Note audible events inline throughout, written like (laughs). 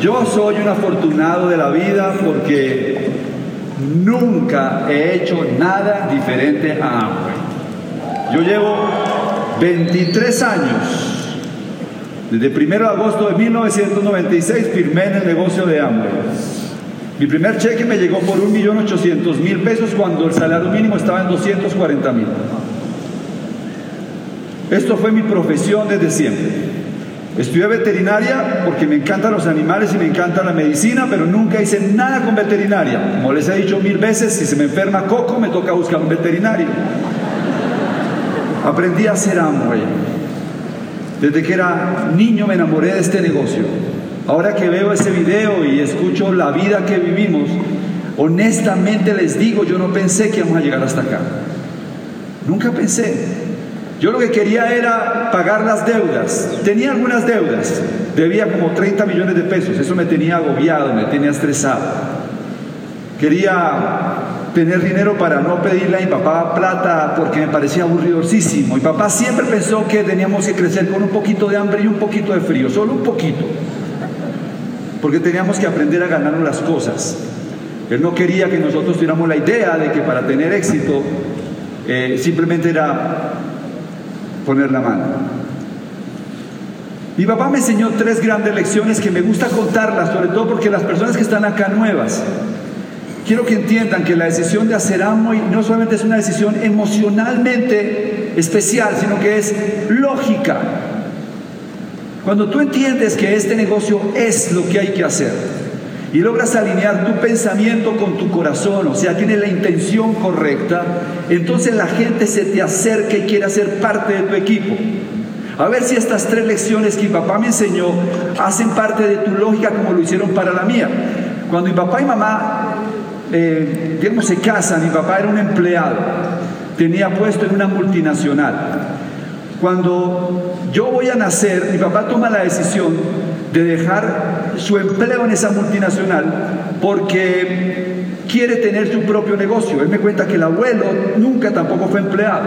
Yo soy un afortunado de la vida porque nunca he hecho nada diferente a Amway. Yo llevo 23 años. Desde 1 de agosto de 1996 firmé en el negocio de Amway. Mi primer cheque me llegó por 1.800.000 pesos cuando el salario mínimo estaba en 240.000. Esto fue mi profesión desde siempre. Estudié veterinaria porque me encantan los animales y me encanta la medicina, pero nunca hice nada con veterinaria. Como les he dicho mil veces, si se me enferma Coco, me toca buscar un veterinario. Aprendí a hacer Amway. Desde que era niño me enamoré de este negocio. Ahora que veo ese video y escucho la vida que vivimos, honestamente les digo, yo no pensé que íbamos a llegar hasta acá. Nunca pensé. Yo lo que quería era pagar las deudas. Tenía algunas deudas. Debía como 30 millones de pesos. Eso me tenía agobiado, me tenía estresado. Quería tener dinero para no pedirle a mi papá plata porque me parecía aburridosísimo. Mi papá siempre pensó que teníamos que crecer con un poquito de hambre y un poquito de frío, solo un poquito. Porque teníamos que aprender a ganarnos las cosas. Él no quería que nosotros tuviéramos la idea de que para tener éxito eh, simplemente era poner la mano. Mi papá me enseñó tres grandes lecciones que me gusta contarlas, sobre todo porque las personas que están acá nuevas, quiero que entiendan que la decisión de hacer amo no solamente es una decisión emocionalmente especial, sino que es lógica. Cuando tú entiendes que este negocio es lo que hay que hacer, y logras alinear tu pensamiento con tu corazón, o sea, tienes la intención correcta, entonces la gente se te acerca y quiere ser parte de tu equipo. A ver si estas tres lecciones que mi papá me enseñó hacen parte de tu lógica como lo hicieron para la mía. Cuando mi papá y mamá, eh, digamos, se casan, mi papá era un empleado, tenía puesto en una multinacional. Cuando yo voy a nacer, mi papá toma la decisión de dejar su empleo en esa multinacional porque quiere tener su propio negocio. Él me cuenta que el abuelo nunca tampoco fue empleado.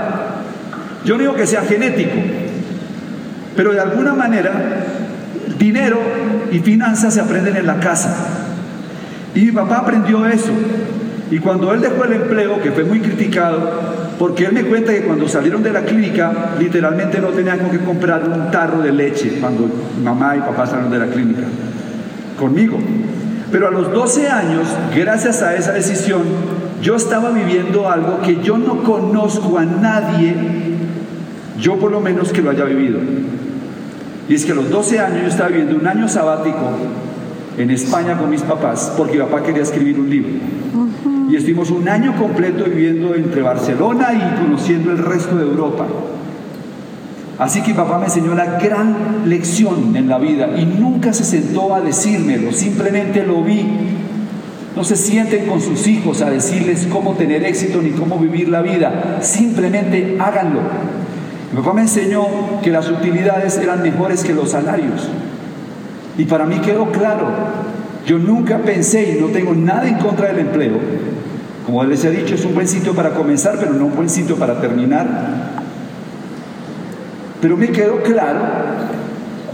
Yo no digo que sea genético, pero de alguna manera dinero y finanzas se aprenden en la casa. Y mi papá aprendió eso. Y cuando él dejó el empleo, que fue muy criticado, porque él me cuenta que cuando salieron de la clínica, literalmente no tenían que comprar un tarro de leche cuando mamá y papá salieron de la clínica. Conmigo. Pero a los 12 años, gracias a esa decisión, yo estaba viviendo algo que yo no conozco a nadie, yo por lo menos que lo haya vivido. Y es que a los 12 años yo estaba viviendo un año sabático en España con mis papás, porque mi papá quería escribir un libro y estuvimos un año completo viviendo entre Barcelona y conociendo el resto de Europa. Así que papá me enseñó la gran lección en la vida y nunca se sentó a decírmelo, simplemente lo vi. No se sienten con sus hijos a decirles cómo tener éxito ni cómo vivir la vida, simplemente háganlo. Mi papá me enseñó que las utilidades eran mejores que los salarios. Y para mí quedó claro, yo nunca pensé y no tengo nada en contra del empleo, como les he dicho, es un buen sitio para comenzar, pero no un buen sitio para terminar. Pero me quedó claro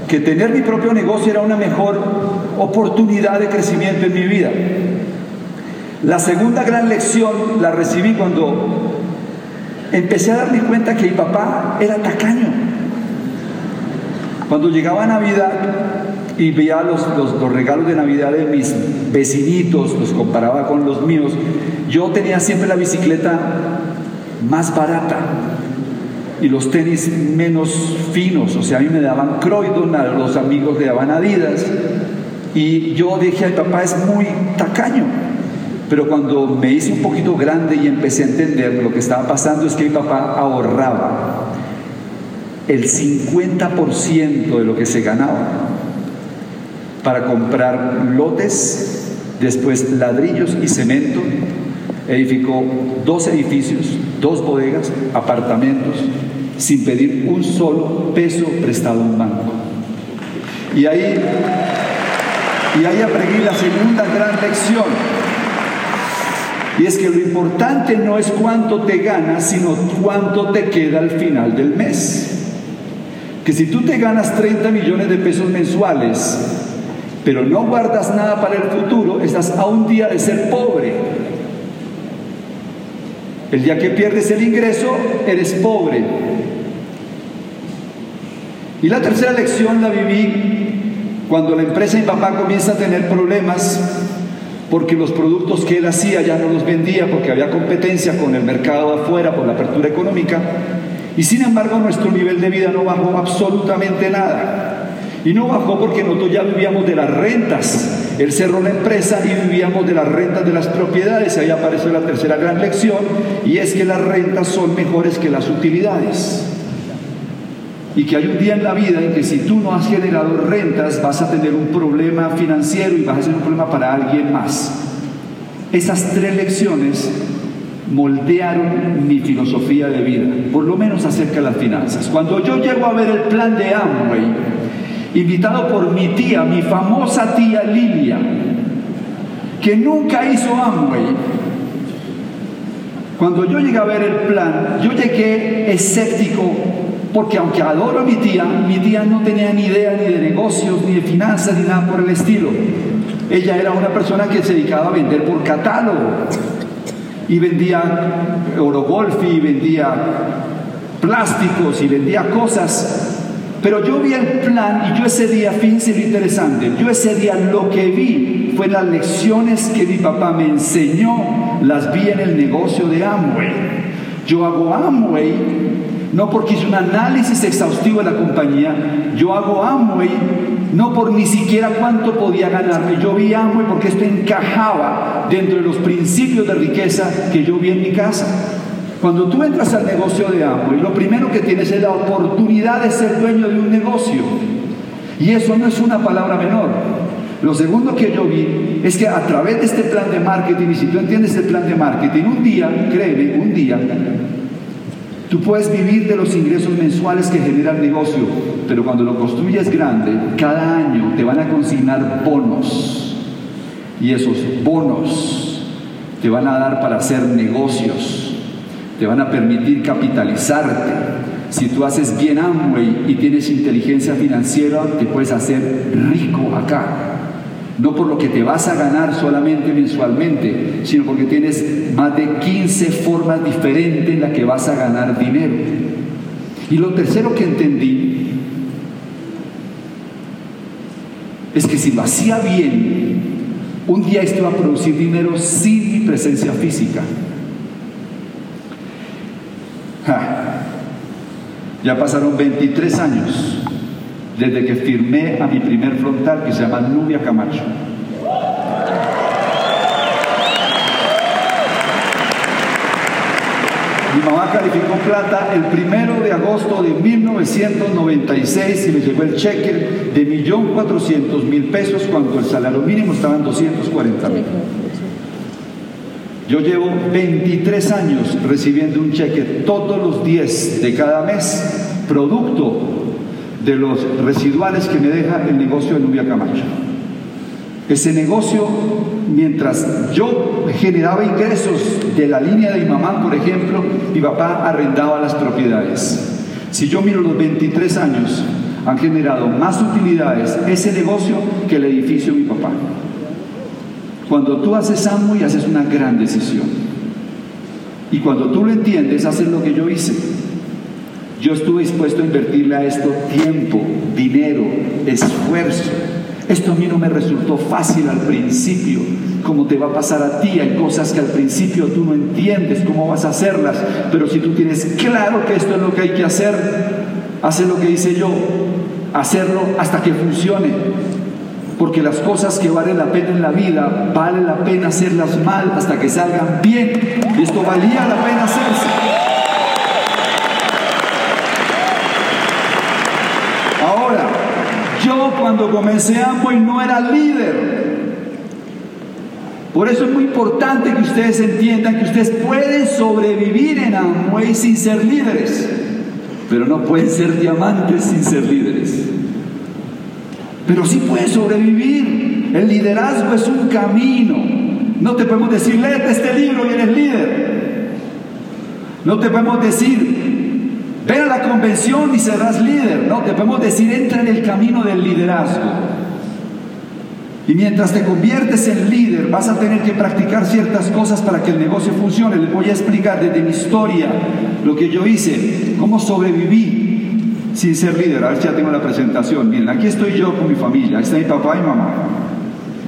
que tener mi propio negocio era una mejor oportunidad de crecimiento en mi vida. La segunda gran lección la recibí cuando empecé a darme cuenta que mi papá era tacaño. Cuando llegaba Navidad, y veía los, los, regalos de Navidad de mis vecinitos, los comparaba con los míos, yo tenía siempre la bicicleta más barata y los tenis menos finos, o sea, a mí me daban Croydon, a los amigos le daban Adidas, y yo dije, al papá es muy tacaño. Pero cuando me hice un poquito grande y empecé a entender lo que estaba pasando es que mi papá ahorraba el 50% de lo que se ganaba para comprar lotes, después ladrillos y cemento. Edificó dos edificios, dos bodegas, apartamentos, sin pedir un solo peso prestado a un banco. Y ahí, y ahí aprendí la segunda gran lección. Y es que lo importante no es cuánto te ganas, sino cuánto te queda al final del mes. Que si tú te ganas 30 millones de pesos mensuales, pero no guardas nada para el futuro, estás a un día de ser pobre. El día que pierdes el ingreso, eres pobre. Y la tercera lección la viví cuando la empresa de papá comienza a tener problemas porque los productos que él hacía ya no los vendía porque había competencia con el mercado afuera por la apertura económica. Y sin embargo nuestro nivel de vida no bajó absolutamente nada. Y no bajó porque nosotros ya vivíamos de las rentas. Él cerró la empresa y vivíamos de las rentas de las propiedades. Ahí apareció la tercera gran lección y es que las rentas son mejores que las utilidades. Y que hay un día en la vida en que si tú no has generado rentas vas a tener un problema financiero y vas a ser un problema para alguien más. Esas tres lecciones moldearon mi filosofía de vida, por lo menos acerca de las finanzas. Cuando yo llego a ver el plan de Amway, invitado por mi tía, mi famosa tía Lilia, que nunca hizo Amway, cuando yo llegué a ver el plan, yo llegué escéptico porque aunque adoro a mi tía, mi tía no tenía ni idea ni de negocios, ni de finanzas, ni nada por el estilo. Ella era una persona que se dedicaba a vender por catálogo y vendía Orogolf y vendía plásticos y vendía cosas. Pero yo vi el plan y yo ese día, fíjense lo interesante, yo ese día lo que vi fue las lecciones que mi papá me enseñó, las vi en el negocio de Amway. Yo hago Amway no porque hice un análisis exhaustivo de la compañía, yo hago Amway no por ni siquiera cuánto podía ganarme, yo vi Amway porque esto encajaba dentro de los principios de riqueza que yo vi en mi casa. Cuando tú entras al negocio de Amway, lo primero que tienes es la oportunidad de ser dueño de un negocio. Y eso no es una palabra menor. Lo segundo que yo vi es que a través de este plan de marketing, y si tú entiendes el plan de marketing, un día, créeme, un día, Tú puedes vivir de los ingresos mensuales que genera el negocio, pero cuando lo construyes grande, cada año te van a consignar bonos. Y esos bonos te van a dar para hacer negocios, te van a permitir capitalizarte. Si tú haces bien Amway y tienes inteligencia financiera, te puedes hacer rico acá no por lo que te vas a ganar solamente mensualmente, sino porque tienes más de 15 formas diferentes en las que vas a ganar dinero. Y lo tercero que entendí es que si lo hacía bien, un día esto iba a producir dinero sin mi presencia física. Ya pasaron 23 años desde que firmé a mi primer frontal que se llama Nubia Camacho. Mi mamá calificó plata el primero de agosto de 1996 y me llegó el cheque de millón cuatrocientos mil pesos cuando el salario mínimo estaba en 240 mil. Yo llevo 23 años recibiendo un cheque todos los 10 de cada mes, producto de los residuales que me deja el negocio de Nubia Camacho. Ese negocio, mientras yo generaba ingresos de la línea de mi mamá, por ejemplo, mi papá arrendaba las propiedades. Si yo miro los 23 años, han generado más utilidades ese negocio que el edificio de mi papá. Cuando tú haces y haces una gran decisión. Y cuando tú lo entiendes, haces lo que yo hice. Yo estuve dispuesto a invertirle a esto tiempo, dinero, esfuerzo. Esto a mí no me resultó fácil al principio, como te va a pasar a ti. Hay cosas que al principio tú no entiendes cómo vas a hacerlas, pero si tú tienes claro que esto es lo que hay que hacer, hace lo que hice yo, hacerlo hasta que funcione. Porque las cosas que valen la pena en la vida, vale la pena hacerlas mal hasta que salgan bien. Y esto valía la pena hacerse. Yo cuando comencé Amway no era líder. Por eso es muy importante que ustedes entiendan que ustedes pueden sobrevivir en Amway sin ser líderes, pero no pueden ser diamantes sin ser líderes. Pero sí pueden sobrevivir. El liderazgo es un camino. No te podemos decir, léete este libro y eres líder. No te podemos decir, Ven a la convención y serás líder. No, te podemos decir, entra en el camino del liderazgo. Y mientras te conviertes en líder, vas a tener que practicar ciertas cosas para que el negocio funcione. Les voy a explicar desde mi historia lo que yo hice, cómo sobreviví sin ser líder. A ver si ya tengo la presentación. Miren, aquí estoy yo con mi familia. Ahí está mi papá y mamá.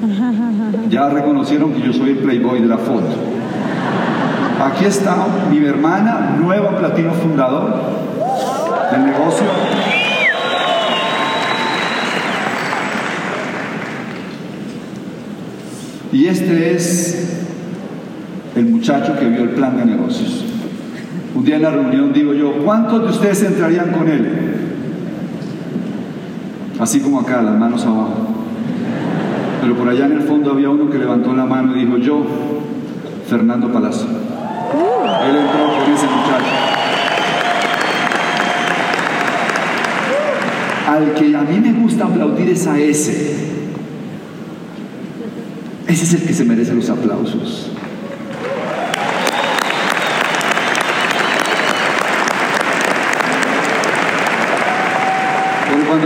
(laughs) Ya reconocieron que yo soy el playboy de la foto. Aquí está mi hermana, nueva platino fundador del negocio. Y este es el muchacho que vio el plan de negocios. Un día en la reunión digo yo, ¿cuántos de ustedes entrarían con él? Así como acá, las manos abajo. Pero por allá en el fondo había uno que levantó la mano y dijo, yo, Fernando Palacio. Él entró con ese muchacho. Al que a mí me gusta aplaudir es a ese. Ese es el que se merece los aplausos.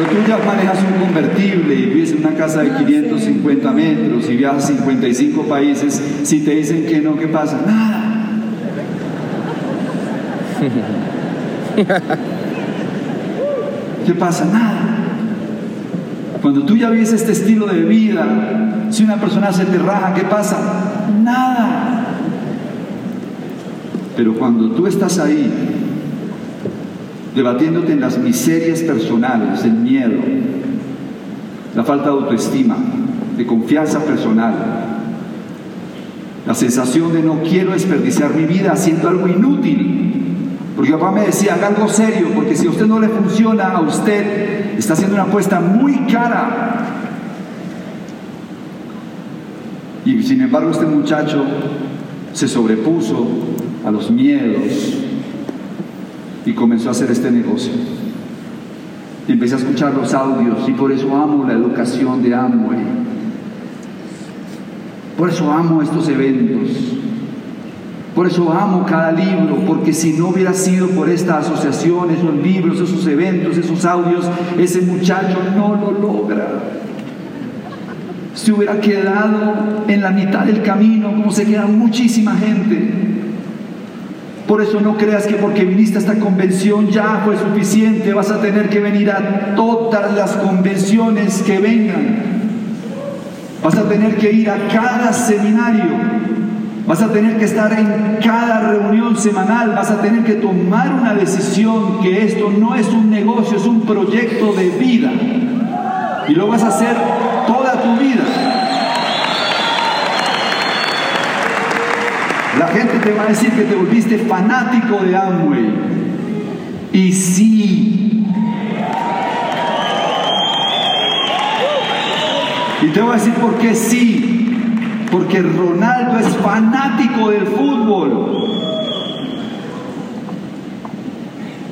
Cuando tú ya manejas un convertible y vives en una casa de 550 metros y viajas a 55 países, si te dicen que no, ¿qué pasa? Nada. ¿Qué pasa? Nada. Cuando tú ya vives este estilo de vida, si una persona se te raja, ¿qué pasa? Nada. Pero cuando tú estás ahí, debatiéndote en las miserias personales, el miedo, la falta de autoestima, de confianza personal, la sensación de no quiero desperdiciar mi vida haciendo algo inútil. Porque papá me decía, haga algo serio, porque si a usted no le funciona, a usted está haciendo una apuesta muy cara. Y sin embargo este muchacho se sobrepuso a los miedos, y comenzó a hacer este negocio. Y empecé a escuchar los audios y por eso amo la educación de Amway. Por eso amo estos eventos. Por eso amo cada libro, porque si no hubiera sido por esta asociación, esos libros, esos eventos, esos audios, ese muchacho no lo logra. Se hubiera quedado en la mitad del camino, como se queda muchísima gente. Por eso no creas que porque viniste a esta convención ya fue suficiente, vas a tener que venir a todas las convenciones que vengan. Vas a tener que ir a cada seminario. Vas a tener que estar en cada reunión semanal, vas a tener que tomar una decisión que esto no es un negocio, es un proyecto de vida. Y lo vas a hacer toda tu vida. La gente te va a decir que te volviste fanático de Amway. Y sí. Y te voy a decir por qué sí. Porque Ronaldo es fanático del fútbol.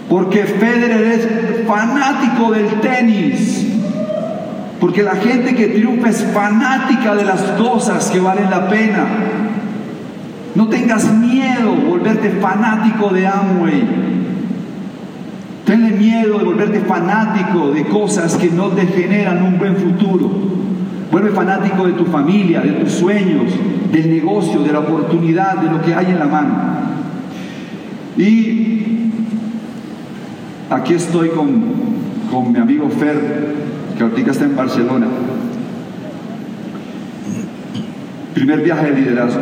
Porque Federer es fanático del tenis. Porque la gente que triunfa es fanática de las cosas que valen la pena. No tengas miedo de volverte fanático de Amway. Tenle miedo de volverte fanático de cosas que no te generan un buen futuro. Vuelve fanático de tu familia, de tus sueños, del negocio, de la oportunidad, de lo que hay en la mano. Y aquí estoy con, con mi amigo Fer, que ahorita está en Barcelona. Primer viaje de liderazgo.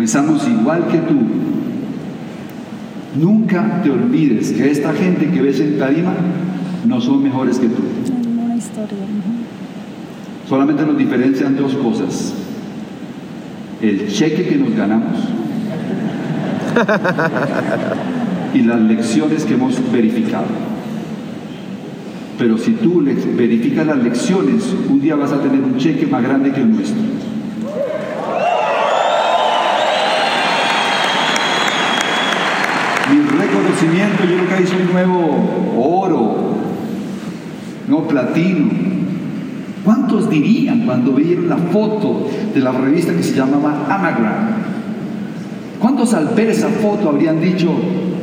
Comenzamos igual que tú. Nunca te olvides que esta gente que ves en tarima no son mejores que tú. Solamente nos diferencian dos cosas. El cheque que nos ganamos (laughs) y las lecciones que hemos verificado. Pero si tú verificas las lecciones, un día vas a tener un cheque más grande que el nuestro. Reconocimiento, yo creo que ahí soy nuevo oro, no platino. ¿Cuántos dirían cuando vieron la foto de la revista que se llamaba Anagram? ¿Cuántos al ver esa foto habrían dicho,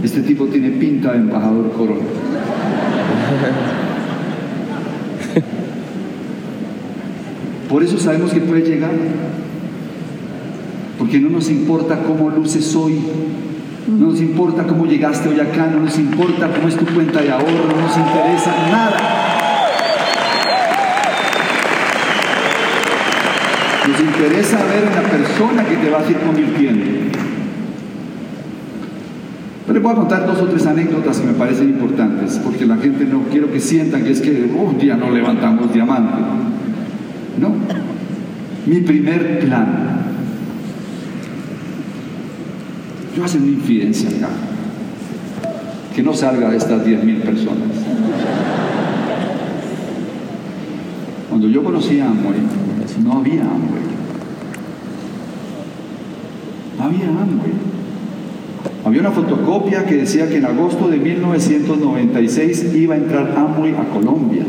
este tipo tiene pinta de embajador corona? (laughs) Por eso sabemos que puede llegar. Porque no nos importa cómo luces hoy, no nos importa cómo llegaste hoy acá, no nos importa cómo es tu cuenta de ahorro, no nos interesa nada. Nos interesa ver en la persona que te vas a ir convirtiendo. Pero les voy a contar dos o tres anécdotas que me parecen importantes, porque la gente no quiero que sientan que es que un día no levantamos diamante. No. Mi primer plan. Yo hacer una infidencia acá. Que no salga de estas 10.000 personas. Cuando yo conocí a Amway, no había Amway. No había Amway. Había una fotocopia que decía que en agosto de 1996 iba a entrar Amway a Colombia.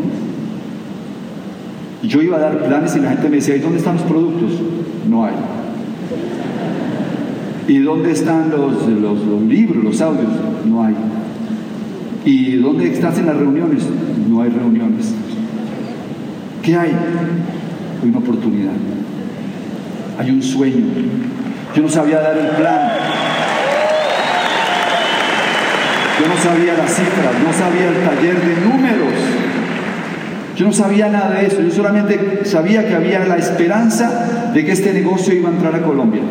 Yo iba a dar planes y la gente me decía, ¿y dónde están los productos? No hay. ¿Y dónde están los, libros, los audios? No hay. ¿Y dónde estás en las reuniones? No hay reuniones. ¿Qué hay? Hay una oportunidad. Hay un sueño. Yo no sabía dar el plan. Yo no sabía las cifras, no sabía el taller de números. Yo no sabía nada de eso, yo solamente sabía que había la esperanza de que este negocio iba a entrar a Colombia.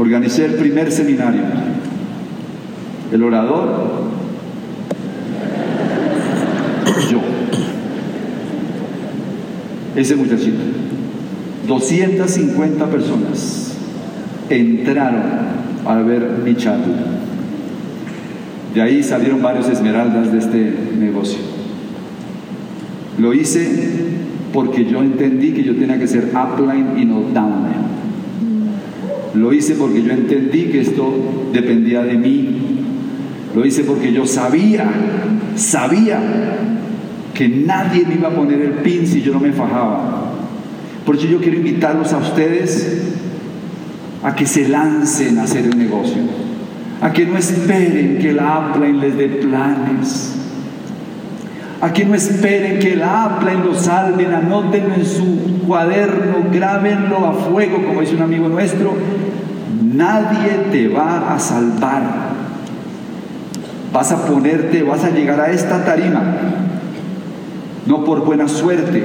Organicé el primer seminario. El orador, yo. Ese muchachito. 250 personas entraron a ver mi charla. De ahí salieron varios esmeraldas de este negocio. Lo hice porque yo entendí que yo tenía que ser upline y no downline. Lo hice porque yo entendí que esto dependía de mí. Lo hice porque yo sabía, sabía que nadie me iba a poner el pin si yo no me fajaba. Por eso yo quiero invitarlos a ustedes a que se lancen a hacer el negocio a que no esperen que la Apple les dé planes, a que no esperen que la Apple los salven, anótenlo en su cuaderno, grábenlo a fuego, como dice un amigo nuestro, nadie te va a salvar. Vas a ponerte, vas a llegar a esta tarima, no por buena suerte,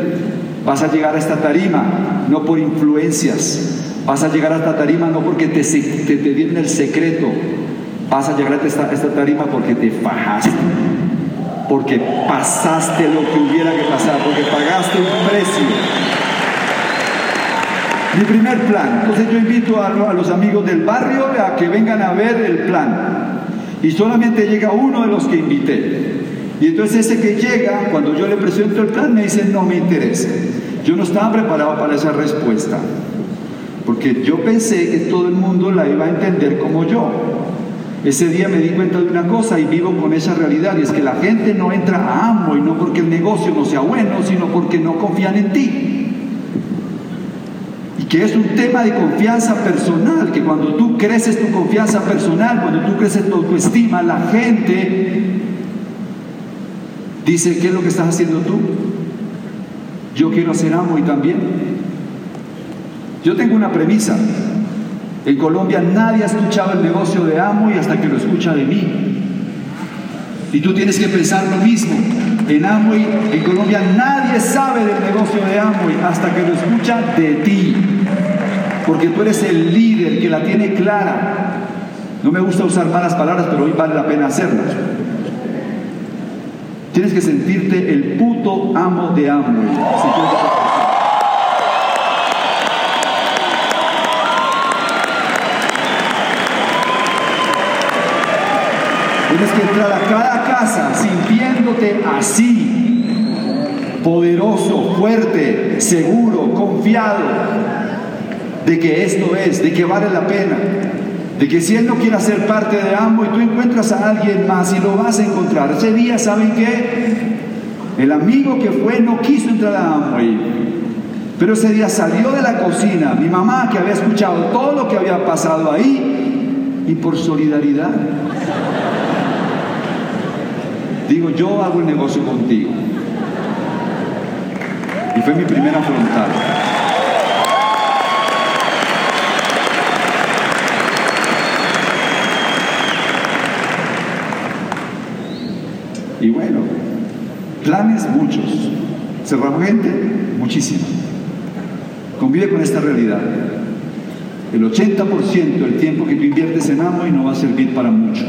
vas a llegar a esta tarima, no por influencias, vas a llegar a esta tarima no porque te, te, te dieron el secreto, Vas a llegar a esta, esta tarima porque te fajaste, porque pasaste lo que hubiera que pasar, porque pagaste un precio. Mi primer plan. Entonces yo invito a, los amigos del barrio a que vengan a ver el plan. Y solamente llega uno de los que invité. Y entonces ese que llega, cuando yo le presento el plan, me dice, no me interesa. Yo no estaba preparado para esa respuesta. Porque yo pensé que todo el mundo la iba a entender como yo. Ese día me di cuenta de una cosa y vivo con esa realidad, y es que la gente no entra a amo y no porque el negocio no sea bueno, sino porque no confían en ti. Y que es un tema de confianza personal, que cuando tú creces tu confianza personal, cuando tú creces tu autoestima, la gente dice, ¿qué es lo que estás haciendo tú? Yo quiero hacer amo y también. Yo tengo una premisa, en Colombia nadie ha escuchado el negocio de Amo hasta que lo escucha de mí. Y tú tienes que pensar lo mismo. En Amway, en Colombia nadie sabe del negocio de Amway hasta que lo escucha de ti. Porque tú eres el líder que la tiene clara. No me gusta usar malas palabras, pero hoy vale la pena hacerlas. Tienes que sentirte el puto amo de Amway. Tienes que entrar a cada casa sintiéndote así, poderoso, fuerte, seguro, confiado de que esto es, de que vale la pena, de que si él no quiere ser parte de ambos y tú encuentras a alguien más y lo vas a encontrar. Ese día, ¿saben qué? El amigo que fue no quiso entrar a Amway, pero ese día salió de la cocina, mi mamá que había escuchado todo lo que había pasado ahí, y por solidaridad Digo, yo hago el negocio contigo. Y fue mi primera frontal. Y bueno, planes muchos. Cerramos gente, muchísimo. Convive con esta realidad. El 80% del tiempo que tú inviertes en y no va a servir para mucho.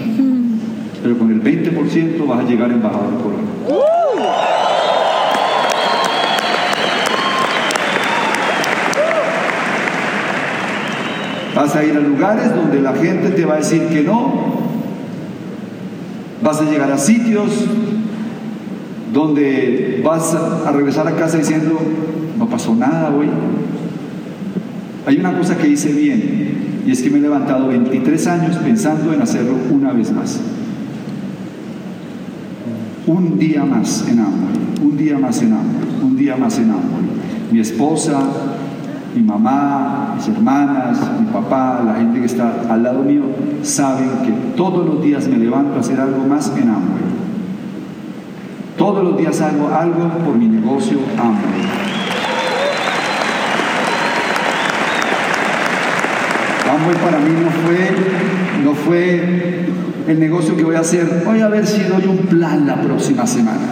Pero con el 20% vas a llegar embajador corona. Vas a ir a lugares donde la gente te va a decir que no. Vas a llegar a sitios donde vas a regresar a casa diciendo, no pasó nada hoy. Hay una cosa que hice bien y es que me he levantado 23 años pensando en hacerlo una vez más. Un día más en Amor, un día más en Amor, un día más en Amor. Mi esposa, mi mamá, mis hermanas, mi papá, la gente que está al lado mío, saben que todos los días me levanto a hacer algo más en Amor. Todos los días hago algo por mi negocio Amor. Amway para mí no fue, no fue el negocio que voy a hacer. Voy a ver si doy un plan la próxima semana.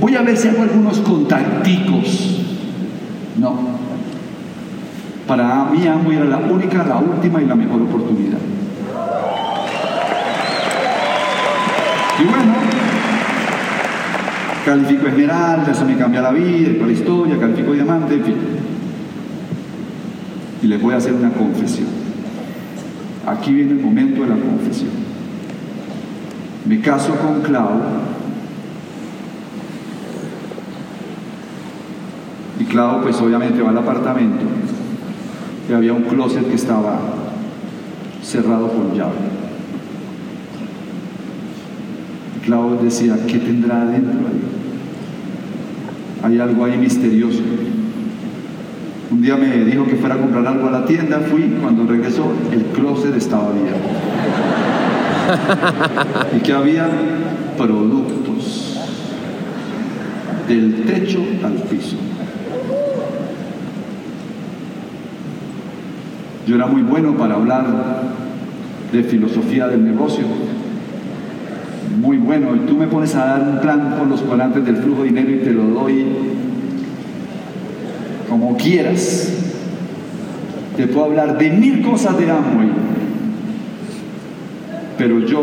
Voy a ver si hago algunos contacticos. No. Para mí Amway era la única, la última y la mejor oportunidad. Y bueno, califico esmeralda, eso me cambia la vida, la historia, califico diamante, en fin. Y les voy a hacer una confesión. Aquí viene el momento de la confesión. Me caso con Clau y Clau pues obviamente va al apartamento y había un closet que estaba cerrado con llave. Y Clau decía, ¿qué tendrá adentro ahí? Hay algo ahí misterioso. Un día me dijo que fuera a comprar algo a la tienda, fui, cuando regresó el closet estaba abierto. (laughs) y que había productos del techo al piso. Yo era muy bueno para hablar de filosofía del negocio, muy bueno, y tú me pones a dar un plan con los cuadrantes del flujo de dinero y te lo doy como quieras. Te puedo hablar de mil cosas de Amway, pero yo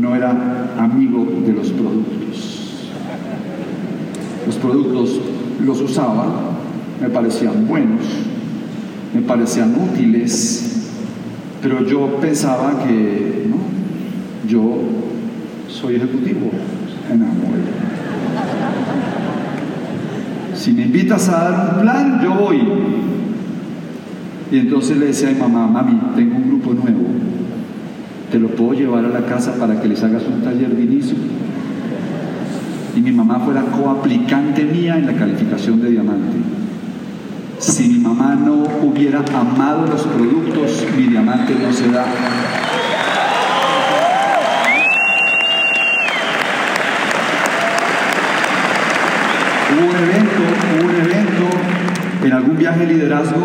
no era amigo de los productos. Los productos los usaba, me parecían buenos, me parecían útiles, pero yo pensaba que yo soy ejecutivo en Amway. Si me invitas a dar un plan, yo voy. Y entonces le decía a mi mamá, mami, tengo un grupo nuevo. ¿Te lo puedo llevar a la casa para que les hagas un taller de inicio? Y mi mamá fue la coaplicante mía en la calificación de diamante. Si mi mamá no hubiera amado los productos, mi diamante no se da. Hubo en algún viaje de liderazgo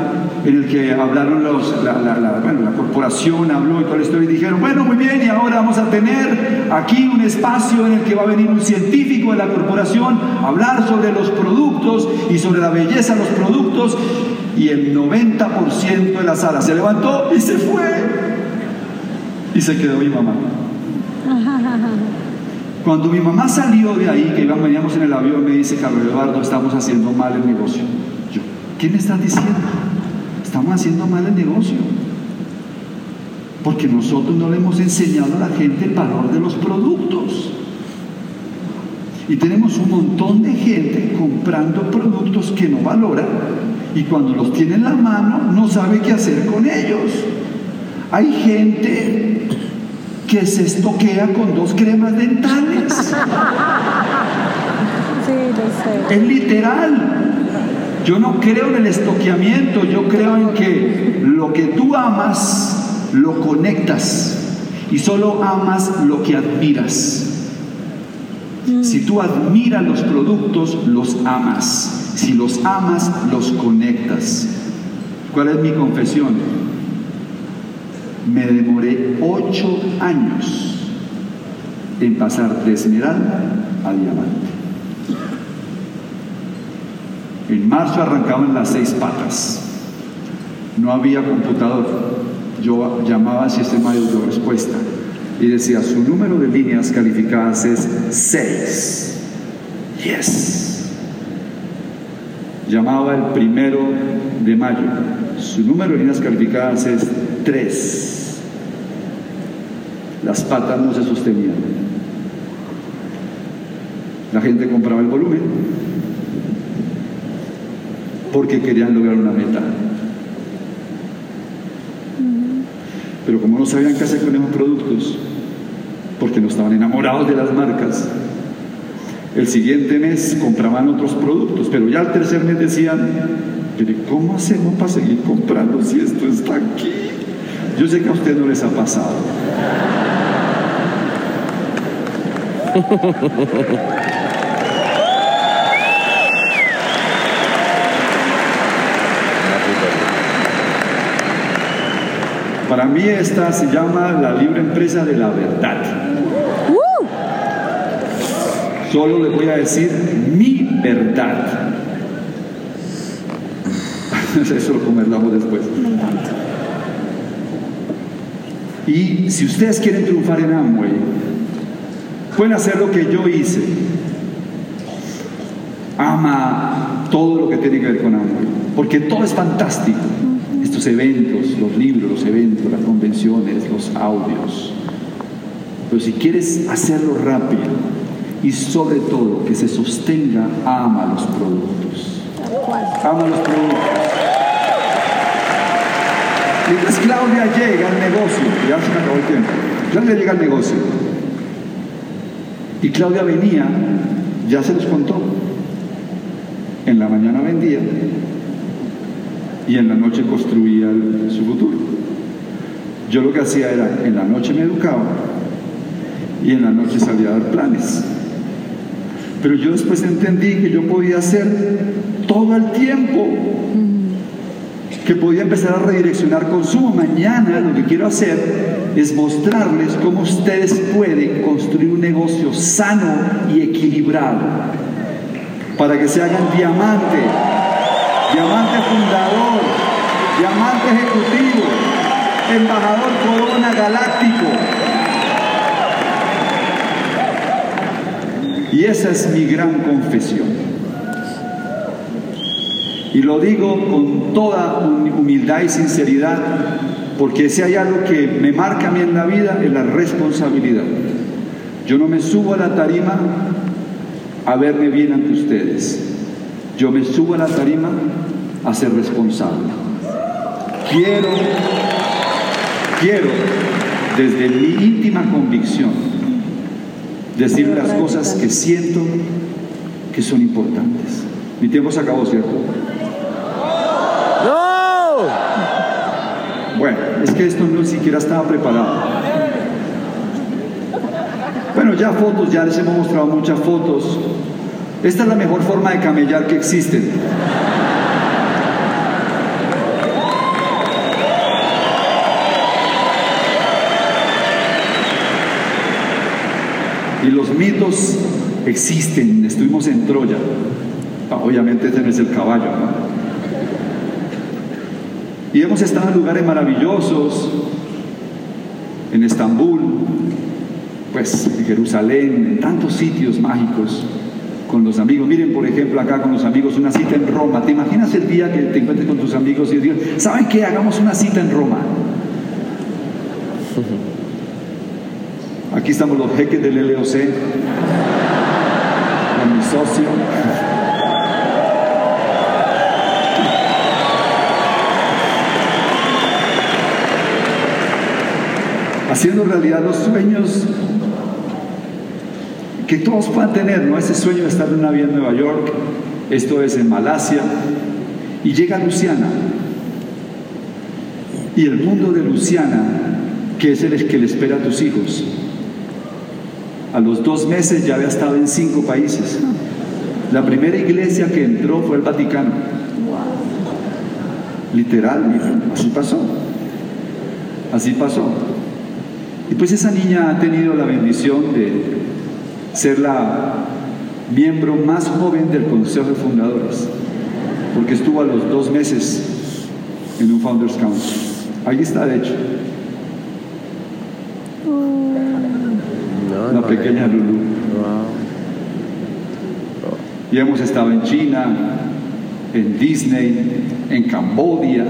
en el que hablaron los, la, bueno, la corporación, habló y toda la historia y dijeron, bueno, muy bien, y ahora vamos a tener aquí un espacio en el que va a venir un científico de la corporación a hablar sobre los productos y sobre la belleza de los productos y el 90% de la sala se levantó y se fue y se quedó mi mamá. Cuando mi mamá salió de ahí, que veníamos en el avión, me dice, Carlos Eduardo, estamos haciendo mal el negocio. ¿Qué me estás diciendo? Estamos haciendo mal el negocio. Porque nosotros no le hemos enseñado a la gente el valor de los productos. Y tenemos un montón de gente comprando productos que no valora y cuando los tiene en la mano no sabe qué hacer con ellos. Hay gente que se estoquea con dos cremas dentales. (laughs) Sí, lo sé. Es literal. Yo no creo en el estoqueamiento, yo creo en que lo que tú amas, lo conectas y solo amas lo que admiras. Si tú admiras los productos, los amas. Si los amas, los conectas. ¿Cuál es mi confesión? Me demoré ocho años en pasar de esmeralda a diamante. En marzo arrancaban las seis patas. No había computador. Yo llamaba al sistema de respuesta y decía, su número de líneas calificadas es 6. Yes. Llamaba el primero de mayo. Su número de líneas calificadas es 3. Las patas no se sostenían. La gente compraba el volumen porque querían lograr una meta. Pero como no sabían qué hacer con esos productos, porque no estaban enamorados de las marcas, el siguiente mes compraban otros productos, pero ya al tercer mes decían, ¿cómo hacemos para seguir comprando si esto está aquí? Yo sé que a usted no les ha pasado. (laughs) Para mí esta se llama la libre empresa de la verdad. Solo le voy a decir mi verdad. (laughs) Eso lo conversamos después. Y si ustedes quieren triunfar en Amway, pueden hacer lo que yo hice. Ama todo lo que tiene que ver con Amway, porque todo es fantástico estos eventos, los libros, los eventos, las convenciones, los audios. Pero si quieres hacerlo rápido y sobre todo que se sostenga, ama los productos. Ama los productos. Mientras Claudia llega al negocio, ya se me acabó el tiempo, Claudia llega al negocio. Y Claudia venía, ya se los contó. En la mañana vendía, y en la noche construía su futuro. Yo lo que hacía era, en la noche me educaba y en la noche salía a dar planes. Pero yo después entendí que yo podía hacer todo el tiempo, que podía empezar a redireccionar consumo. Mañana lo que quiero hacer es mostrarles cómo ustedes pueden construir un negocio sano y equilibrado para que se hagan diamante diamante fundador, diamante ejecutivo, embajador corona galáctico. Y esa es mi gran confesión. Y lo digo con toda humildad y sinceridad, porque si hay algo que me marca a mí en la vida es la responsabilidad. Yo no me subo a la tarima a verme bien ante ustedes. Yo me subo a la tarima a ser responsable. Quiero, quiero, desde mi íntima convicción, decir las cosas que siento que son importantes. Mi tiempo se acabó, ¿cierto? ¡No! Bueno, es que esto no siquiera estaba preparado. Bueno, ya fotos, ya les hemos mostrado muchas fotos. Esta es la mejor forma de camellar que existe. Y los mitos existen, estuvimos en Troya. Ah, obviamente ese no es el caballo. Y hemos estado en lugares maravillosos, en Estambul, pues en Jerusalén, en tantos sitios mágicos con los amigos. Miren, por ejemplo, acá con los amigos, una cita en Roma. ¿Te imaginas el día que te encuentres con tus amigos y digas, ¿saben qué? Hagamos una cita en Roma. Aquí estamos los jeques del LOC, con mi socio. Haciendo realidad los sueños que todos puedan tener, ¿no? Ese sueño de estar en un avión en Nueva York, esto es en Malasia, y llega Luciana. Y el mundo de Luciana, que es el que le espera a tus hijos, a los dos meses ya había estado en cinco países. La primera iglesia que entró fue el Vaticano. Literal, así pasó. Así pasó. Y pues esa niña ha tenido la bendición de ser la miembro más joven del Consejo de Fundadores, porque estuvo a los dos meses en un Founders Council. Ahí está, de hecho. La pequeña Lulu. Y hemos estado en China, en Disney, en Cambodia.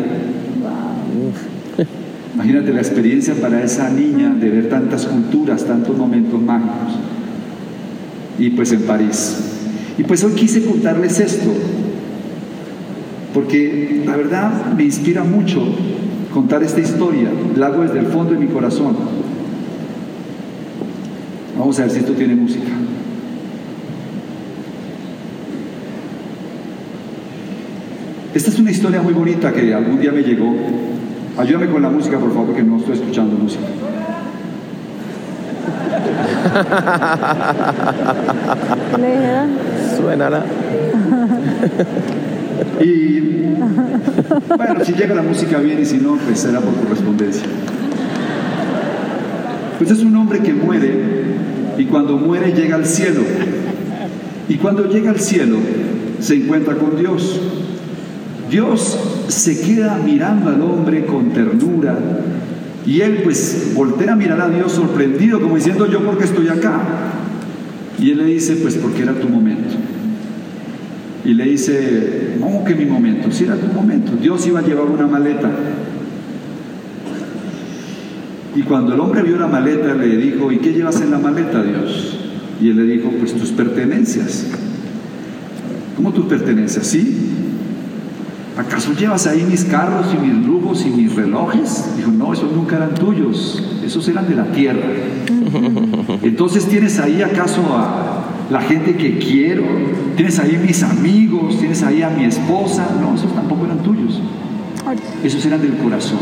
Imagínate la experiencia para esa niña de ver tantas culturas, tantos momentos mágicos. Y pues en París. Y pues hoy quise contarles esto, porque la verdad me inspira mucho contar esta historia, la hago desde el fondo de mi corazón. Vamos a ver si esto tiene música. Esta es una historia muy bonita que algún día me llegó. Ayúdame con la música, por favor, que no estoy escuchando música. Suena Y bueno, si llega la música bien y si no, pues será por correspondencia. Pues es un hombre que muere y cuando muere llega al cielo. Y cuando llega al cielo se encuentra con Dios. Dios se queda mirando al hombre con ternura y él pues voltea a mirar a Dios sorprendido como diciendo yo porque estoy acá. Y él le dice pues porque era tu momento. Y le dice, ¿cómo que mi momento? Si era tu momento. Dios iba a llevar una maleta. Y cuando el hombre vio la maleta le dijo, ¿y qué llevas en la maleta, Dios? Y él le dijo, pues tus pertenencias. ¿Cómo tus pertenencias? Sí, ¿acaso llevas ahí mis carros y mis lujos y mis relojes? Dijo, no, esos nunca eran tuyos, esos eran de la tierra. (laughs) Entonces tienes ahí acaso a la gente que quiero, tienes ahí mis amigos, tienes ahí a mi esposa, no, esos tampoco eran tuyos, esos eran del corazón.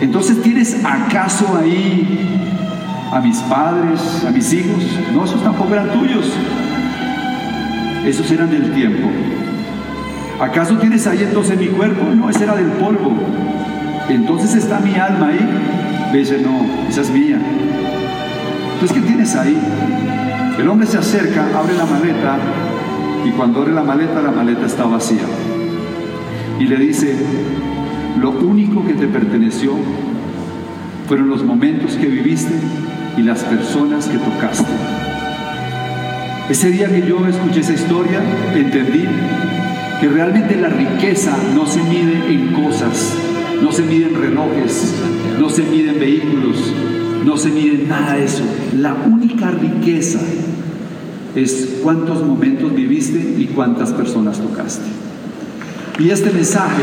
Entonces tienes acaso ahí a mis padres, a mis hijos, no, esos tampoco eran tuyos, esos eran del tiempo. ¿Acaso tienes ahí entonces mi cuerpo? No, ese era del polvo. Entonces está mi alma ahí. Le dice, no, esa es mía. Entonces, ¿qué tienes ahí? El hombre se acerca, abre la maleta y cuando abre la maleta, la maleta está vacía. Y le dice, lo único que te perteneció fueron los momentos que viviste y las personas que tocaste. Ese día que yo escuché esa historia, entendí que realmente la riqueza no se mide en cosas, no se mide en relojes, no se mide en vehículos, no se mide en nada de eso. La única riqueza es cuántos momentos viviste y cuántas personas tocaste. Y este mensaje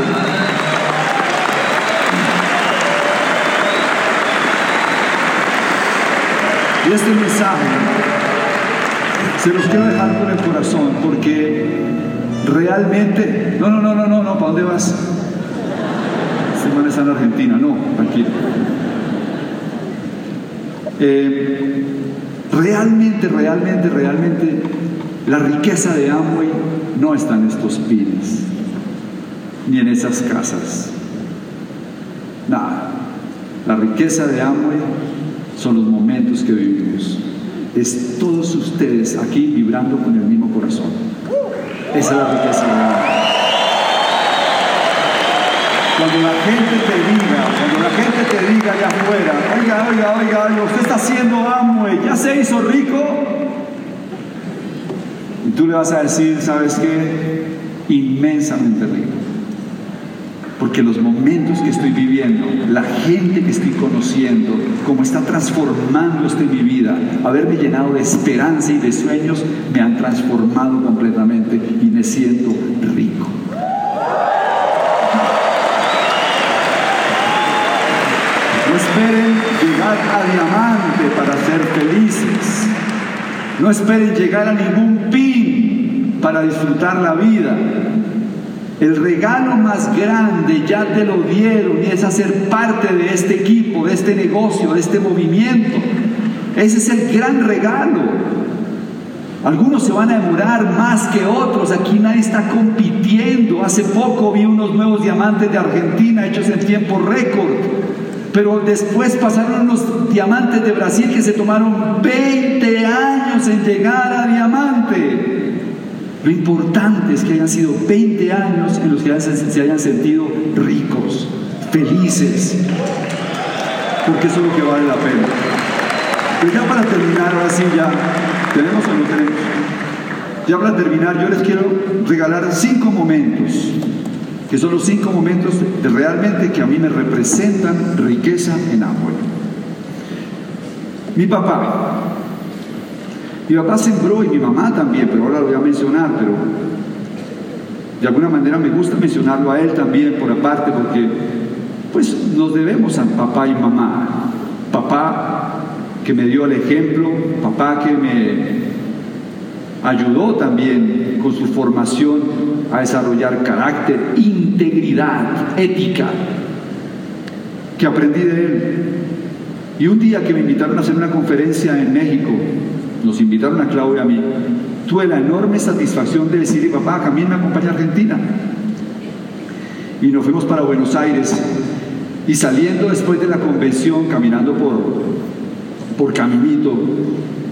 y este mensaje se los quiero dejar con el corazón porque realmente, no, no, no, no, no, no, ¿para dónde vas? Este man está en Argentina, no, tranquilo. Eh, realmente, realmente, realmente, la riqueza de Amway no está en estos pines, ni en esas casas. Nada. La riqueza de Amway son los momentos que vivimos. Es todos ustedes aquí vibrando con el mismo corazón. Esa es la riqueza Cuando la gente te diga, cuando la gente te diga allá afuera, oiga, oiga, oiga, usted está haciendo Amway, ya se hizo rico. Y tú le vas a decir, ¿sabes qué? Inmensamente rico. Porque los momentos que estoy viviendo, la gente que estoy conociendo, cómo está transformando mi vida, haberme llenado de esperanza y de sueños, me han transformado completamente y me siento rico. No esperen llegar a diamante para ser felices. No esperen llegar a ningún pin para disfrutar la vida. El regalo más grande ya te lo dieron y es hacer parte de este equipo, de este negocio, de este movimiento. Ese es el gran regalo. Algunos se van a demorar más que otros. Aquí nadie está compitiendo. Hace poco vi unos nuevos diamantes de Argentina hechos en tiempo récord. Pero después pasaron unos diamantes de Brasil que se tomaron 20 años en llegar a diamante. Lo importante es que hayan sido 20 años en los que se hayan sentido ricos, felices, porque eso es lo que vale la pena. Pues ya para terminar, ahora sí ya, ¿tenemos o no? Ya para terminar, yo les quiero regalar cinco momentos, que son los cinco momentos de realmente que a mí me representan riqueza en agua. Mi papá, mi papá sembró y mi mamá también, pero ahora lo voy a mencionar, pero de alguna manera me gusta mencionarlo a él también por aparte, porque pues nos debemos a papá y mamá. Papá que me dio el ejemplo, papá que me ayudó también con su formación a desarrollar carácter, integridad, ética, que aprendí de él. Y un día que me invitaron a hacer una conferencia en México, nos invitaron a Claudia y a mí, tuve la enorme satisfacción de decirle, papá, también me acompaña a Argentina. Y nos fuimos para Buenos Aires. Y saliendo después de la convención, caminando por, por Caminito,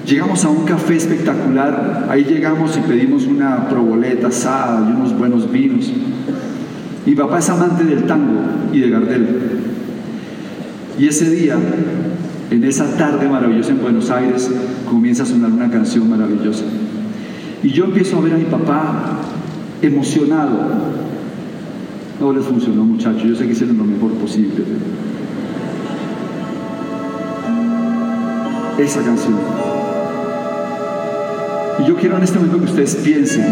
llegamos a un café espectacular. Ahí llegamos y pedimos una proboleta asada y unos buenos vinos. Mi papá es amante del tango y de Gardel. Y ese día en esa tarde maravillosa en Buenos Aires comienza a sonar una canción maravillosa. Y yo empiezo a ver a mi papá emocionado. No les funcionó muchachos, yo sé que hicieron lo mejor posible. Esa canción. Y yo quiero en este momento que ustedes piensen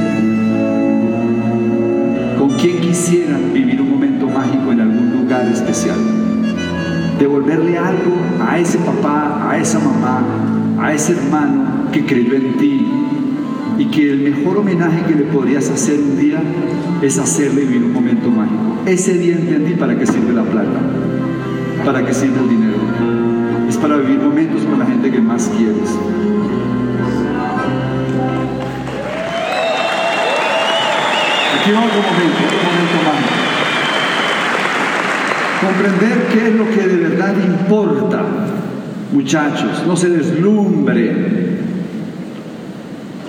con quién quisieran vivir un momento mágico en algún lugar especial devolverle algo a ese papá, a esa mamá, a ese hermano que creyó en ti y que el mejor homenaje que le podrías hacer un día es hacerle vivir un momento mágico. Ese día entendí para qué sirve la plata, para qué sirve el dinero. Es para vivir momentos con la gente que más quieres. Aquí otro momento, otro momento mágico. Comprender qué es lo que de verdad importa, muchachos. No se deslumbren.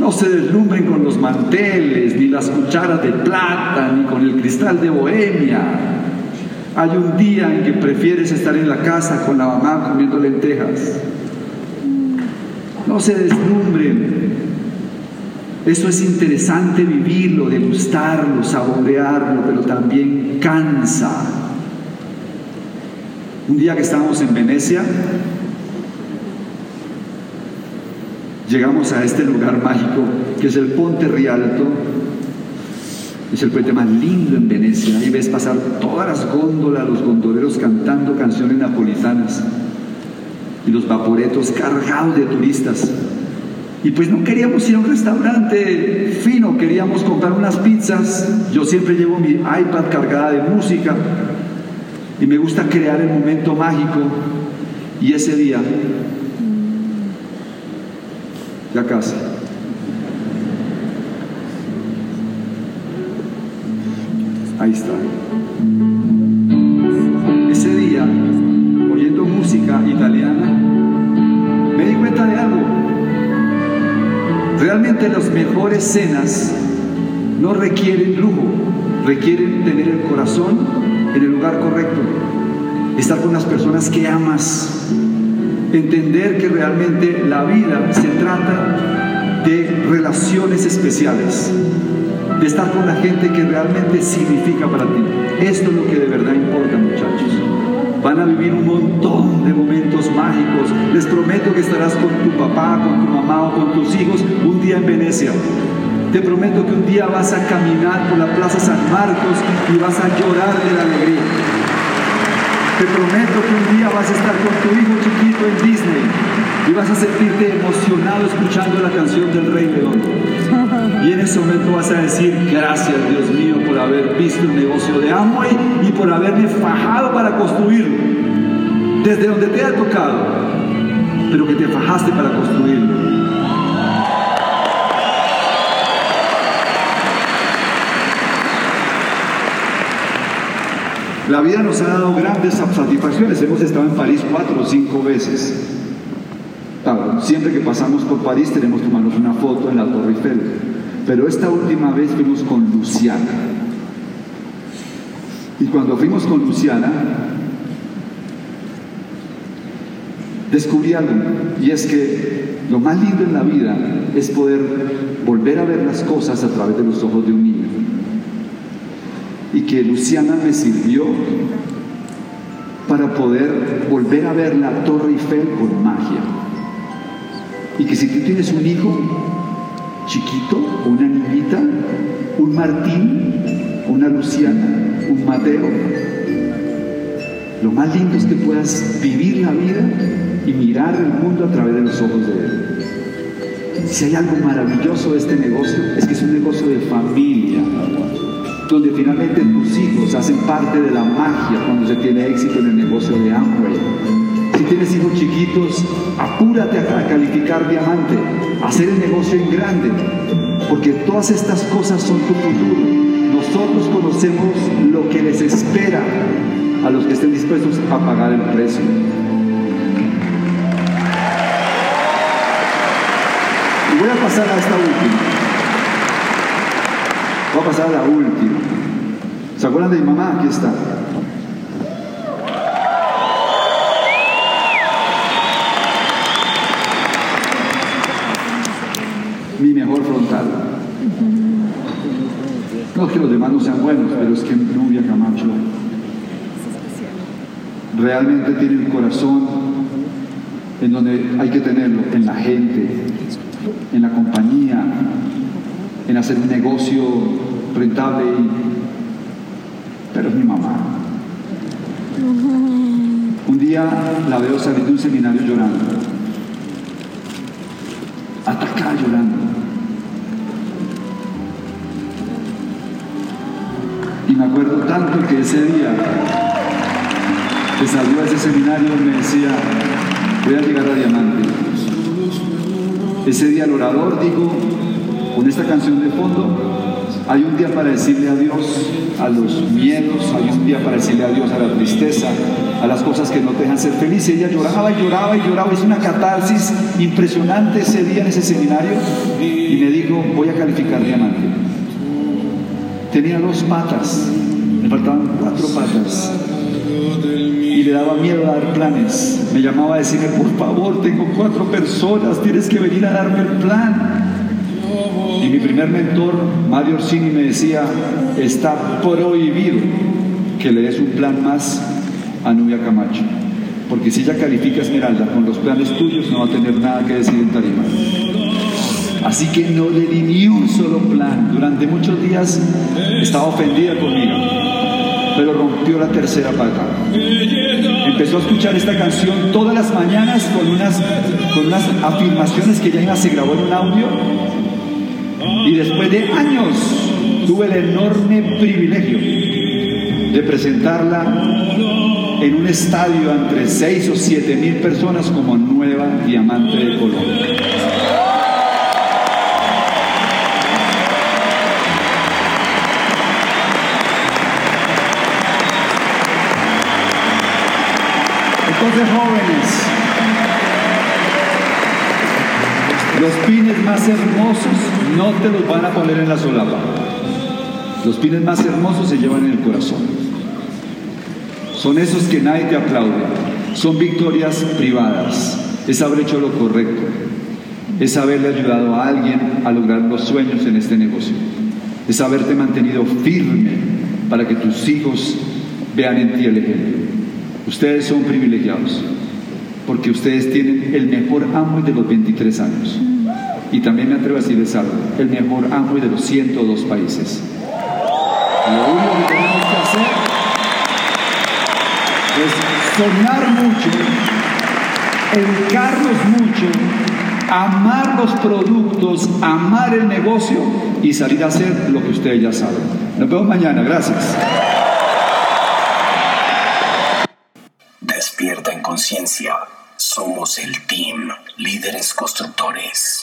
No se deslumbren con los manteles, ni las cucharas de plata, ni con el cristal de bohemia. Hay un día en que prefieres estar en la casa con la mamá comiendo lentejas. No se deslumbren. Eso es interesante vivirlo, degustarlo, saborearlo, pero también cansa. Un día que estábamos en Venecia, llegamos a este lugar mágico que es el Ponte Rialto. Es el puente más lindo en Venecia. Ahí ves pasar todas las góndolas, los gondoleros cantando canciones napolitanas y los vaporetos cargados de turistas. Y pues no queríamos ir a un restaurante fino, queríamos comprar unas pizzas. Yo siempre llevo mi iPad cargada de música y me gusta crear el momento mágico y ese día ya casi. Ahí está. Ese día, oyendo música italiana, me di cuenta de algo. Realmente las mejores cenas no requieren lujo, requieren tener el corazón en el lugar correcto, estar con las personas que amas, entender que realmente la vida se trata de relaciones especiales, de estar con la gente que realmente significa para ti. Esto es lo que de verdad importa, muchachos. Van a vivir un montón de momentos mágicos. Les prometo que estarás con tu papá, con tu mamá o con tus hijos un día en Venecia. Te prometo que un día vas a caminar por la Plaza San Marcos y vas a llorar de la alegría. Te prometo que un día vas a estar con tu hijo chiquito en Disney y vas a sentirte emocionado escuchando la canción del Rey León. Y en ese momento vas a decir, gracias Dios mío por haber visto el negocio de Amway y por haberme fajado para construirlo. Desde donde te ha tocado, pero que te fajaste para construirlo. La vida nos ha dado grandes satisfacciones. Hemos estado en París cuatro o cinco veces. siempre que pasamos por París tenemos que tomarnos una foto en la Torre Eiffel. Pero esta última vez fuimos con Luciana. Y cuando fuimos con Luciana, descubrí algo. Y es que lo más lindo en la vida es poder volver a ver las cosas a través de los ojos de un niño y que Luciana me sirvió para poder volver a ver la Torre Eiffel por magia. Y que si tú tienes un hijo chiquito, una niñita, un Martín, una Luciana, un Mateo, lo más lindo es que puedas vivir la vida y mirar el mundo a través de los ojos de Él. Si hay algo maravilloso de este negocio, es que es un negocio de familia donde finalmente tus hijos hacen parte de la magia cuando se tiene éxito en el negocio de Amway. Si tienes hijos chiquitos, apúrate a calificar diamante, a hacer el negocio en grande, porque todas estas cosas son tu futuro. Nosotros conocemos lo que les espera a los que estén dispuestos a pagar el precio. Y voy a pasar a esta última. Voy a pasar a la última. ¿Se acuerdan de mi mamá? Aquí está. Mi mejor frontal. No es que los demás no sean buenos, pero es que Nubia Camacho realmente tiene un corazón en donde hay que tenerlo, en la gente, en la compañía, en hacer un negocio rentable, pero es mi mamá. Un día la veo salir de un seminario llorando, acá llorando. Y me acuerdo tanto que ese día que salió a ese seminario me decía, voy a llegar a diamante. Ese día el orador dijo, con esta canción de fondo, hay un día para decirle adiós a los miedos, hay un día para decirle adiós a la tristeza, a las cosas que no te dejan ser feliz. Ella lloraba y lloraba y lloraba, es una catarsis impresionante ese día en ese seminario y me dijo, voy a calificar diamante. Tenía dos patas, me faltaban cuatro patas y le daba miedo a dar planes. Me llamaba a decirme, por favor, tengo cuatro personas, tienes que venir a darme el plan. Y mi primer mentor, Mario Orsini, me decía, está prohibido que le des un plan más a Nubia Camacho. Porque si ella califica Esmeralda con los planes tuyos, no va a tener nada que decir en tarima. Así que no le di ni un solo plan. Durante muchos días estaba ofendida conmigo, pero rompió la tercera pata. Empezó a escuchar esta canción todas las mañanas con unas, con unas afirmaciones que ella se grabó en un audio y después de años tuve el enorme privilegio de presentarla en un estadio entre 6 o 7 mil personas como nueva diamante de Colombia. Entonces, jóvenes, Los pines más hermosos no te los van a poner en la solapa. Los pines más hermosos se llevan en el corazón. Son esos que nadie te aplaude. Son victorias privadas. Es haber hecho lo correcto. Es haberle ayudado a alguien a lograr los sueños en este negocio. Es haberte mantenido firme para que tus hijos vean en ti el ejemplo. Ustedes son privilegiados porque ustedes tienen el mejor amo de los 23 años y también me atrevo a decirles algo, el mejor Amway de los 102 países. Lo único que tenemos que hacer es soñar mucho, educarnos mucho, amar los productos, amar el negocio y salir a hacer lo que ustedes ya saben. Nos vemos mañana, gracias. Despierta en conciencia. Somos el team líderes constructores.